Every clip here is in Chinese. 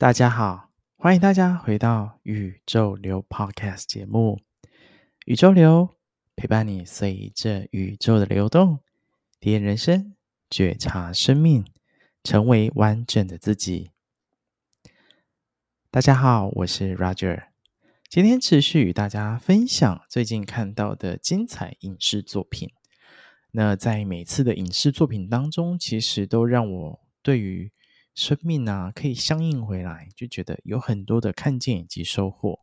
大家好，欢迎大家回到宇宙流 Podcast 节目。宇宙流陪伴你，随着宇宙的流动，体验人生，觉察生命，成为完整的自己。大家好，我是 Roger，今天持续与大家分享最近看到的精彩影视作品。那在每次的影视作品当中，其实都让我对于生命啊，可以相应回来，就觉得有很多的看见以及收获。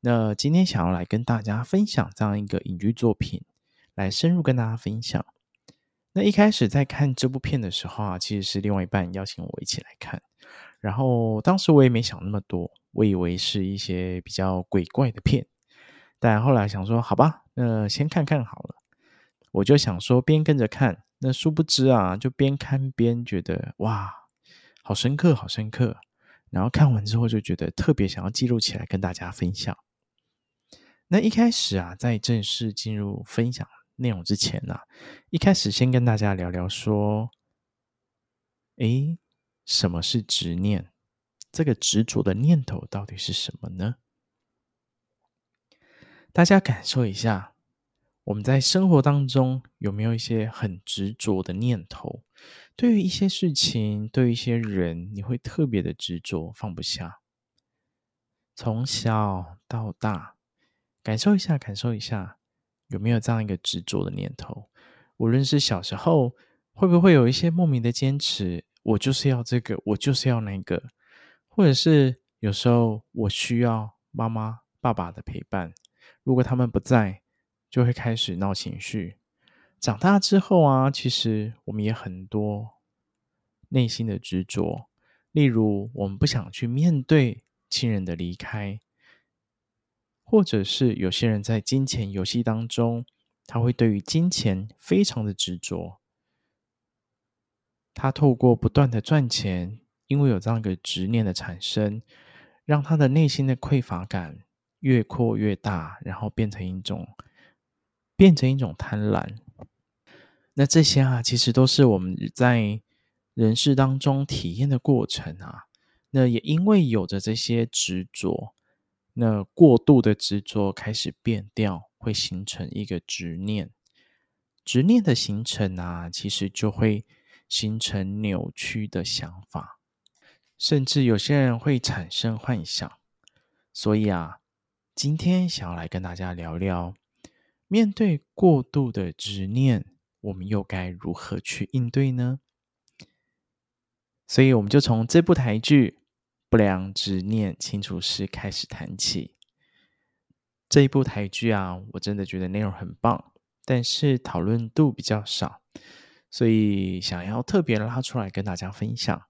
那今天想要来跟大家分享这样一个影剧作品，来深入跟大家分享。那一开始在看这部片的时候啊，其实是另外一半邀请我一起来看，然后当时我也没想那么多，我以为是一些比较鬼怪的片，但后来想说，好吧，那先看看好了。我就想说边跟着看，那殊不知啊，就边看边觉得哇。好深刻，好深刻。然后看完之后就觉得特别想要记录起来跟大家分享。那一开始啊，在正式进入分享内容之前呢、一开始先跟大家聊聊说，诶，什么是执念？这个执着的念头到底是什么呢？大家感受一下。我们在生活当中有没有一些很执着的念头？对于一些事情，对于一些人，你会特别的执着，放不下。从小到大，感受一下，感受一下，有没有这样一个执着的念头？无论是小时候，会不会有一些莫名的坚持？我就是要这个，我就是要那个，或者是有时候我需要妈妈、爸爸的陪伴，如果他们不在。就会开始闹情绪。长大之后啊，其实我们也很多内心的执着，例如我们不想去面对亲人的离开，或者是有些人在金钱游戏当中，他会对于金钱非常的执着。他透过不断的赚钱，因为有这样一个执念的产生，让他的内心的匮乏感越扩越大，然后变成一种。变成一种贪婪，那这些啊，其实都是我们在人世当中体验的过程啊。那也因为有着这些执着，那过度的执着开始变掉，会形成一个执念。执念的形成啊，其实就会形成扭曲的想法，甚至有些人会产生幻想。所以啊，今天想要来跟大家聊聊。面对过度的执念，我们又该如何去应对呢？所以，我们就从这部台剧《不良执念清除师》开始谈起。这一部台剧啊，我真的觉得内容很棒，但是讨论度比较少，所以想要特别拉出来跟大家分享。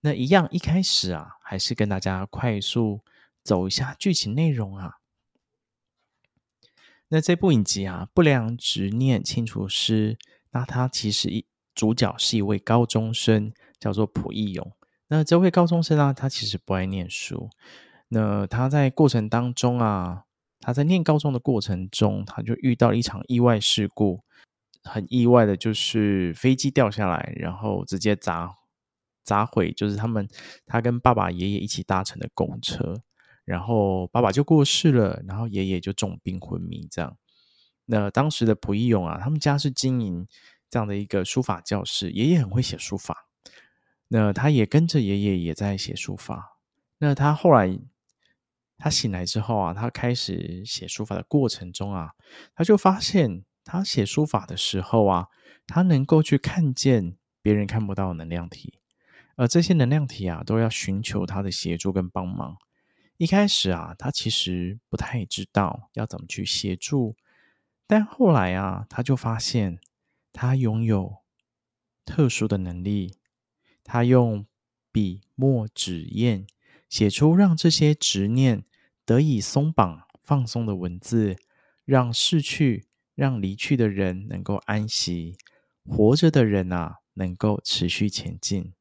那一样，一开始啊，还是跟大家快速走一下剧情内容啊。那这部影集啊，《不良执念清除师》，那他其实一主角是一位高中生，叫做朴义勇。那这位高中生啊，他其实不爱念书。那他在过程当中啊，他在念高中的过程中，他就遇到了一场意外事故。很意外的就是飞机掉下来，然后直接砸砸毁，就是他们他跟爸爸爷爷一起搭乘的公车。然后爸爸就过世了，然后爷爷就重病昏迷，这样。那当时的蒲义勇啊，他们家是经营这样的一个书法教室，爷爷很会写书法，那他也跟着爷爷也在写书法。那他后来他醒来之后啊，他开始写书法的过程中啊，他就发现他写书法的时候啊，他能够去看见别人看不到的能量体，而这些能量体啊，都要寻求他的协助跟帮忙。一开始啊，他其实不太知道要怎么去协助，但后来啊，他就发现他拥有特殊的能力，他用笔墨纸砚写出让这些执念得以松绑、放松的文字，让逝去、让离去的人能够安息，活着的人啊，能够持续前进。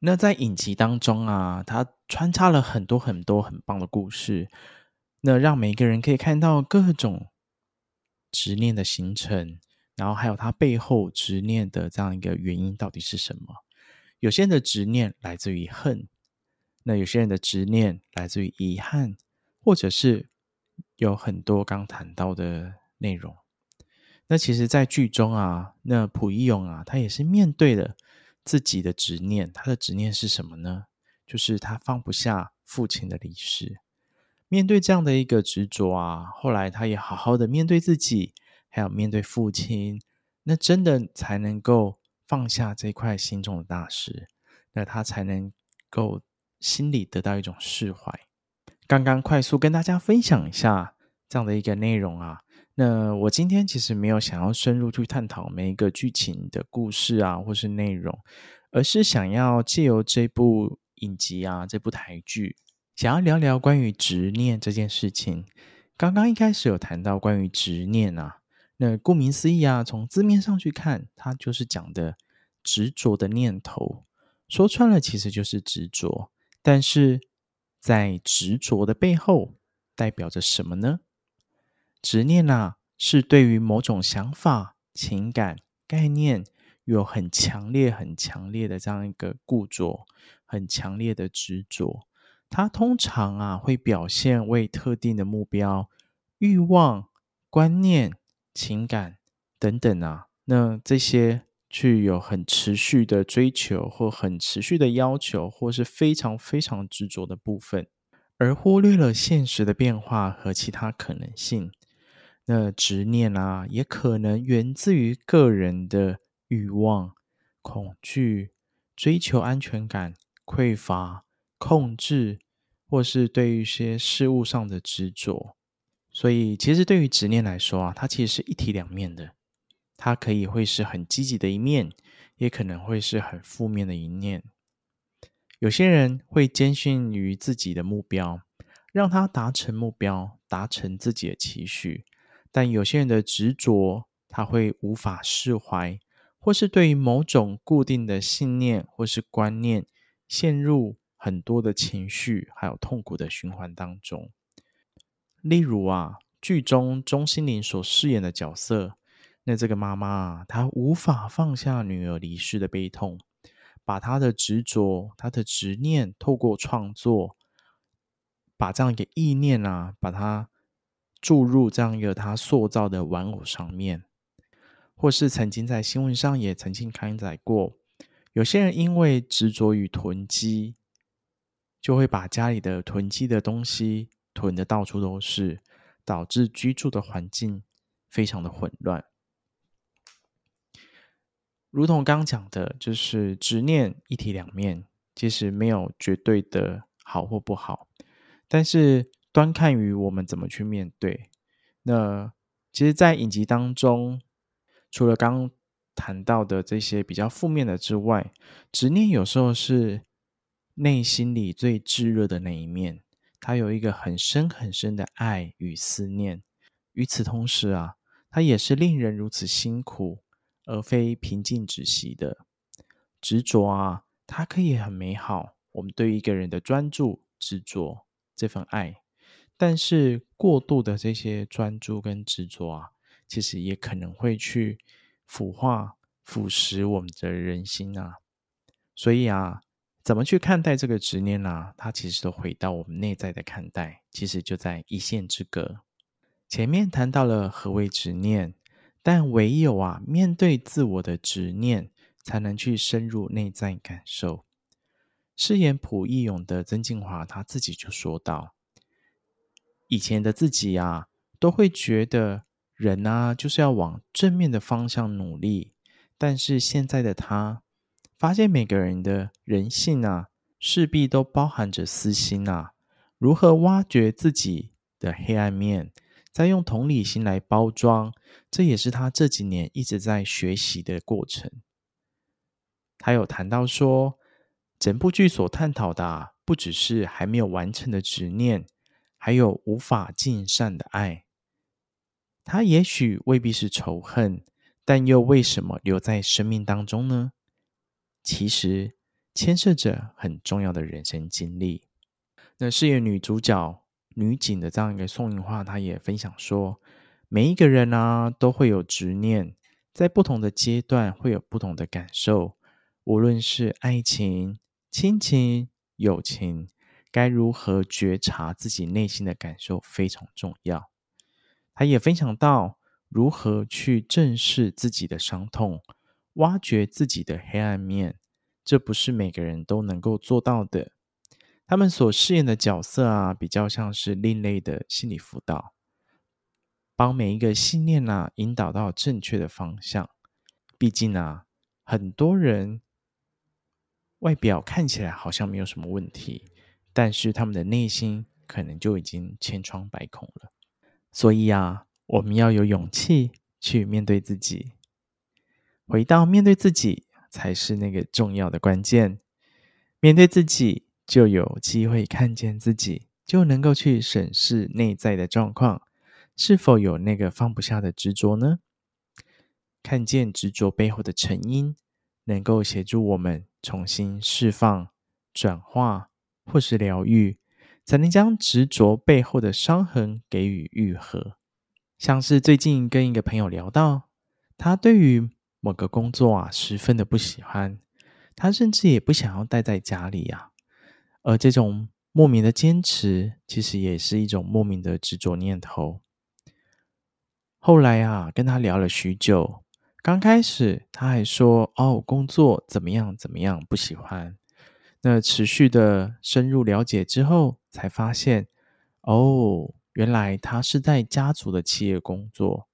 那在影集当中啊，它穿插了很多很多很棒的故事，那让每个人可以看到各种执念的形成，然后还有它背后执念的这样一个原因到底是什么？有些人的执念来自于恨，那有些人的执念来自于遗憾，或者是有很多刚谈到的内容。那其实，在剧中啊，那蒲一勇啊，他也是面对了。自己的执念，他的执念是什么呢？就是他放不下父亲的离世。面对这样的一个执着啊，后来他也好好的面对自己，还有面对父亲，那真的才能够放下这块心中的大石，那他才能够心里得到一种释怀。刚刚快速跟大家分享一下这样的一个内容啊。那我今天其实没有想要深入去探讨每一个剧情的故事啊，或是内容，而是想要借由这部影集啊，这部台剧，想要聊聊关于执念这件事情。刚刚一开始有谈到关于执念啊，那顾名思义啊，从字面上去看，它就是讲的执着的念头，说穿了其实就是执着。但是在执着的背后，代表着什么呢？执念啊，是对于某种想法、情感、概念有很强烈、很强烈的这样一个固着，很强烈的执着。它通常啊，会表现为特定的目标、欲望、观念、情感等等啊。那这些具有很持续的追求，或很持续的要求，或是非常非常执着的部分，而忽略了现实的变化和其他可能性。那执念啊，也可能源自于个人的欲望、恐惧、追求安全感、匮乏、控制，或是对于一些事物上的执着。所以，其实对于执念来说啊，它其实是一体两面的。它可以会是很积极的一面，也可能会是很负面的一面。有些人会坚信于自己的目标，让他达成目标，达成自己的期许。但有些人的执着，他会无法释怀，或是对于某种固定的信念或是观念，陷入很多的情绪还有痛苦的循环当中。例如啊，剧中钟欣凌所饰演的角色，那这个妈妈啊，她无法放下女儿离世的悲痛，把她的执着、她的执念，透过创作，把这样一个意念啊，把它。注入这样一个他塑造的玩偶上面，或是曾经在新闻上也曾经刊载过，有些人因为执着于囤积，就会把家里的囤积的东西囤得到处都是，导致居住的环境非常的混乱。如同刚讲的，就是执念一体两面，其实没有绝对的好或不好，但是。端看于我们怎么去面对。那其实，在影集当中，除了刚谈到的这些比较负面的之外，执念有时候是内心里最炙热的那一面，它有一个很深很深的爱与思念。与此同时啊，它也是令人如此辛苦，而非平静止息的执着啊。它可以很美好，我们对一个人的专注、执着这份爱。但是过度的这些专注跟执着啊，其实也可能会去腐化、腐蚀我们的人心啊。所以啊，怎么去看待这个执念呢、啊？它其实都回到我们内在的看待，其实就在一线之隔。前面谈到了何为执念，但唯有啊，面对自我的执念，才能去深入内在感受。饰演朴义勇的曾敬驊，他自己就说道。以前的自己啊，都会觉得人啊，就是要往正面的方向努力。但是现在的他，发现每个人的人性啊，势必都包含着私心啊。如何挖掘自己的黑暗面，再用同理心来包装，这也是他这几年一直在学习的过程。他有谈到说，整部剧所探讨的，不只是还没有完成的执念。还有无法尽善的爱，它也许未必是仇恨，但又为什么留在生命当中呢？其实牵涉着很重要的人生经历。那饰演女主角女警的这样一个宋芸樺，她也分享说，每一个人啊都会有执念，在不同的阶段会有不同的感受，无论是爱情、亲情、友情，该如何觉察自己内心的感受非常重要。她也分享到如何去正视自己的伤痛，挖掘自己的黑暗面，这不是每个人都能够做到的。他们所饰演的角色啊，比较像是另类的心理辅导，帮每一个信念啊引导到正确的方向。毕竟啊，很多人外表看起来好像没有什么问题，但是他们的内心可能就已经千疮百孔了。所以啊，我们要有勇气去面对自己，回到面对自己才是那个重要的关键。面对自己。就有机会看见自己，就能够去审视内在的状况，是否有那个放不下的执着呢？看见执着背后的成因，能够协助我们重新释放、转化或是疗愈，才能将执着背后的伤痕给予愈合。像是最近跟一个朋友聊到，他对于某个工作啊十分的不喜欢，他甚至也不想要待在家里呀、而这种莫名的坚持，其实也是一种莫名的执着念头。后来啊，跟他聊了许久，刚开始他还说：“哦，工作怎么样怎么样，不喜欢。”那持续的深入了解之后，才发现，哦，原来他是在家族的企业工作，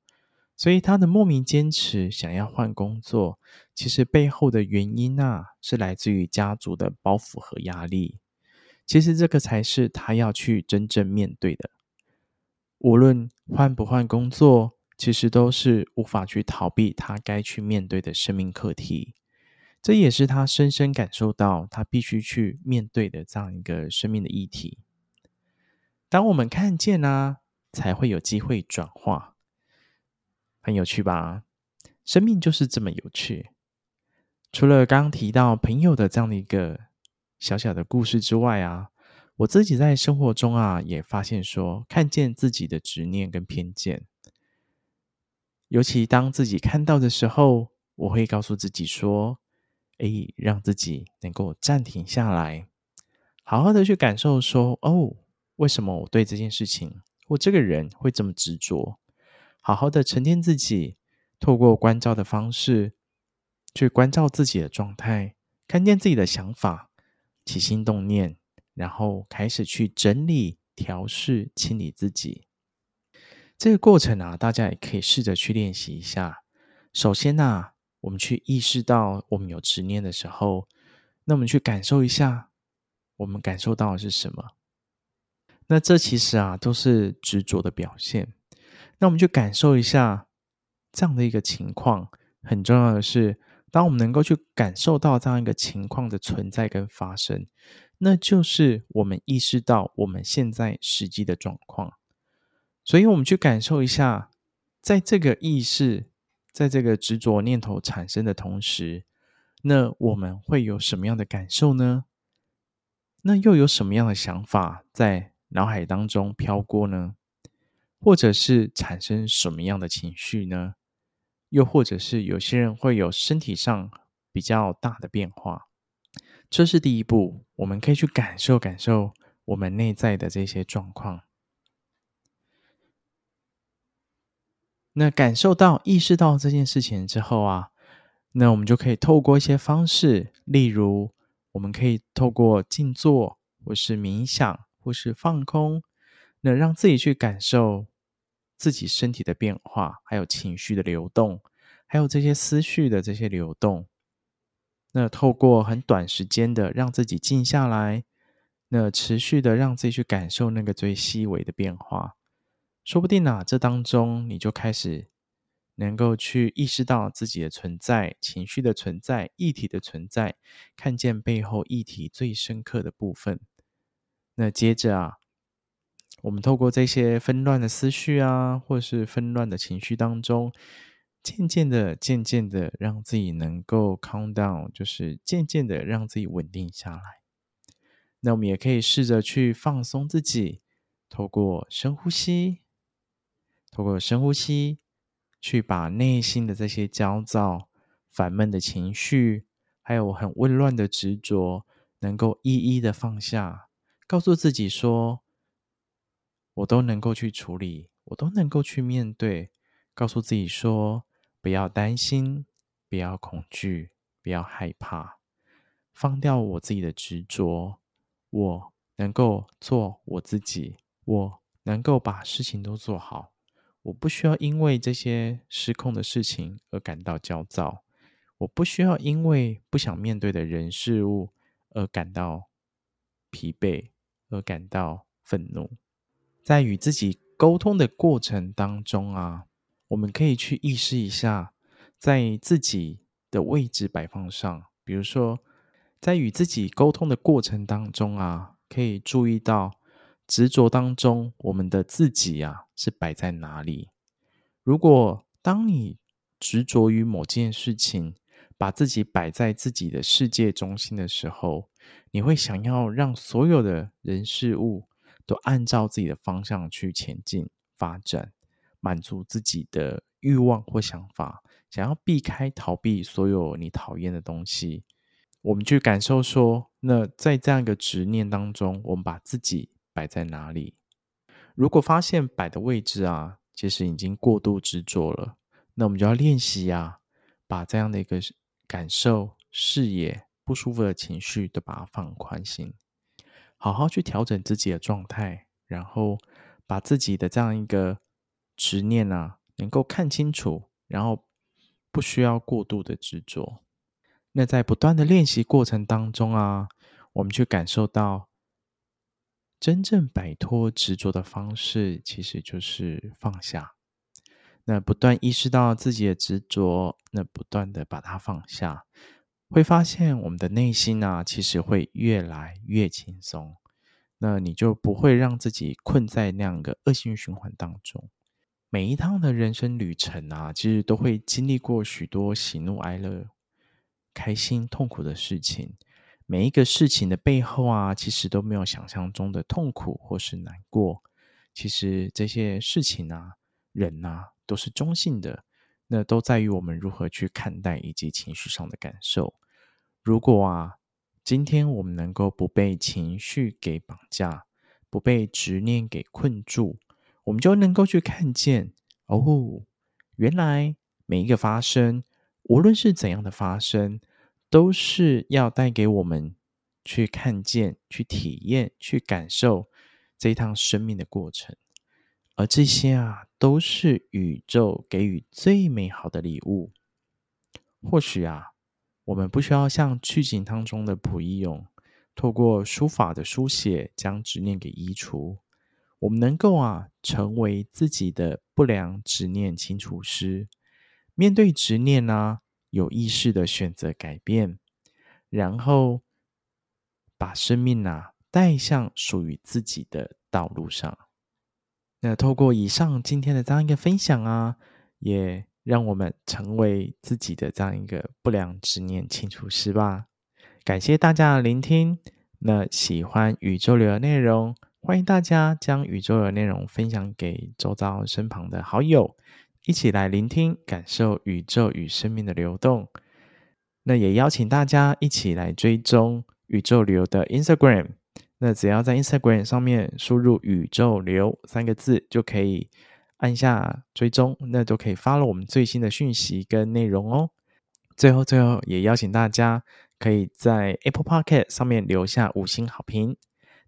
所以他的莫名坚持想要换工作，其实背后的原因啊，是来自于家族的包袱和压力。其实这个才是他要去真正面对的。无论换不换工作，其实都是无法去逃避他该去面对的生命课题。这也是他深深感受到他必须去面对的这样一个生命的议题。当我们看见啊，才会有机会转化。很有趣吧？生命就是这么有趣。除了刚提到朋友的这样的一个。小小的故事之外啊，我自己在生活中啊，也发现说，看见自己的执念跟偏见。尤其当自己看到的时候，我会告诉自己说：“哎，让自己能够暂停下来，好好的去感受说，哦，为什么我对这件事情或这个人会这么执着？好好的沉淀自己，透过关照的方式，去关照自己的状态，看见自己的想法。”起心动念，然后开始去整理、调试、清理自己。这个过程啊，大家也可以试着去练习一下。首先呢、我们去意识到我们有执念的时候，那我们去感受一下，我们感受到的是什么？那这其实啊，都是执着的表现。那我们去感受一下这样的一个情况。很重要的是。当我们能够去感受到这样一个情况的存在跟发生，那就是我们意识到我们现在实际的状况。所以，我们去感受一下，在这个意识，在这个执着念头产生的同时，那我们会有什么样的感受呢？那又有什么样的想法在脑海当中飘过呢？或者是产生什么样的情绪呢？又或者是有些人会有身体上比较大的变化，这是第一步，我们可以去感受感受我们内在的这些状况。那感受到、意识到这件事情之后啊，那我们就可以透过一些方式，例如我们可以透过静坐，或是冥想，或是放空，那让自己去感受。自己身体的变化，还有情绪的流动，还有这些思绪的这些流动。那透过很短时间的让自己静下来，那持续的让自己去感受那个最细微的变化，说不定啊，这当中你就开始能够去意识到自己的存在、情绪的存在、议题的存在，看见背后议题最深刻的部分。那接着啊。我们透过这些纷乱的思绪啊，或是纷乱的情绪当中，渐渐的、渐渐的让自己能够 calm down，就是渐渐的让自己稳定下来。那我们也可以试着去放松自己，透过深呼吸，透过深呼吸，去把内心的这些焦躁、烦闷的情绪，还有很混乱的执着，能够一一的放下，告诉自己说：“我都能够去处理，我都能够去面对。”告诉自己说。不要担心，不要恐惧，不要害怕，放掉我自己的执着。我能够做我自己，我能够把事情都做好。我不需要因为这些失控的事情而感到焦躁，我不需要因为不想面对的人事物而感到疲惫，而感到愤怒。在与自己沟通的过程当中啊。我们可以去意识一下，在自己的位置摆放上，比如说，在与自己沟通的过程当中啊，可以注意到执着当中，我们的自己啊是摆在哪里。如果当你执着于某件事情，把自己摆在自己的世界中心的时候，你会想要让所有的人事物都按照自己的方向去前进发展。满足自己的欲望或想法，想要避开、逃避所有你讨厌的东西。我们去感受说，那在这样一个执念当中，我们把自己摆在哪里？如果发现摆的位置啊，其实已经过度执着了，那我们就要练习呀，把这样的一个感受、视野、不舒服的情绪都把它放宽心，好好去调整自己的状态，然后把自己的这样一个。执念啊，能够看清楚，然后不需要过度的执着。那在不断的练习过程当中啊，我们去感受到真正摆脱执着的方式，其实就是放下。那不断意识到自己的执着，那不断的把它放下，会发现我们的内心啊，其实会越来越轻松。那你就不会让自己困在那样一个恶性循环当中。每一趟的人生旅程啊，其实都会经历过许多喜怒哀乐、开心、痛苦的事情。每一个事情的背后啊，其实都没有想象中的痛苦或是难过。其实这些事情啊、人啊，都是中性的。那都在于我们如何去看待以及情绪上的感受。如果啊，今天我们能够不被情绪给绑架，不被执念给困住。我们就能够去看见哦，原来每一个发生，无论是怎样的发生，都是要带给我们去看见、去体验、去感受这一趟生命的过程。而这些啊，都是宇宙给予最美好的礼物。或许啊，我们不需要像剧情当中的蒲一勇，透过书法的书写，将执念给移除。我们能够啊，成为自己的不良执念清除师，面对执念呢、有意识的选择改变，然后把生命啊带向属于自己的道路上。那透过以上今天的这样一个分享啊，也让我们成为自己的这样一个不良执念清除师吧。感谢大家的聆听。那喜欢宇宙流的内容。欢迎大家将宇宙的内容分享给周遭身旁的好友，一起来聆听、感受宇宙与生命的流动。那也邀请大家一起来追踪宇宙流的 Instagram。那只要在 Instagram 上面输入“宇宙流”三个字，就可以按下追踪，那就可以发了我们最新的讯息跟内容哦。最后，最后也邀请大家可以在 Apple Podcast 上面留下五星好评。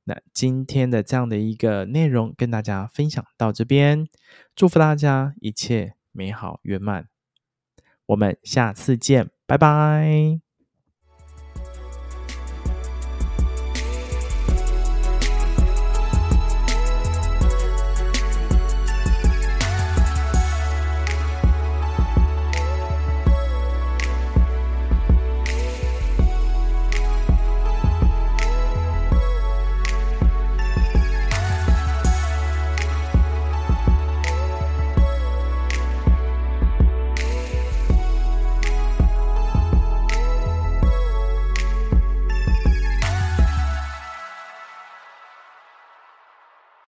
那今天的这样的一个内容跟大家分享到这边，祝福大家一切美好圆满，我们下次见，拜拜。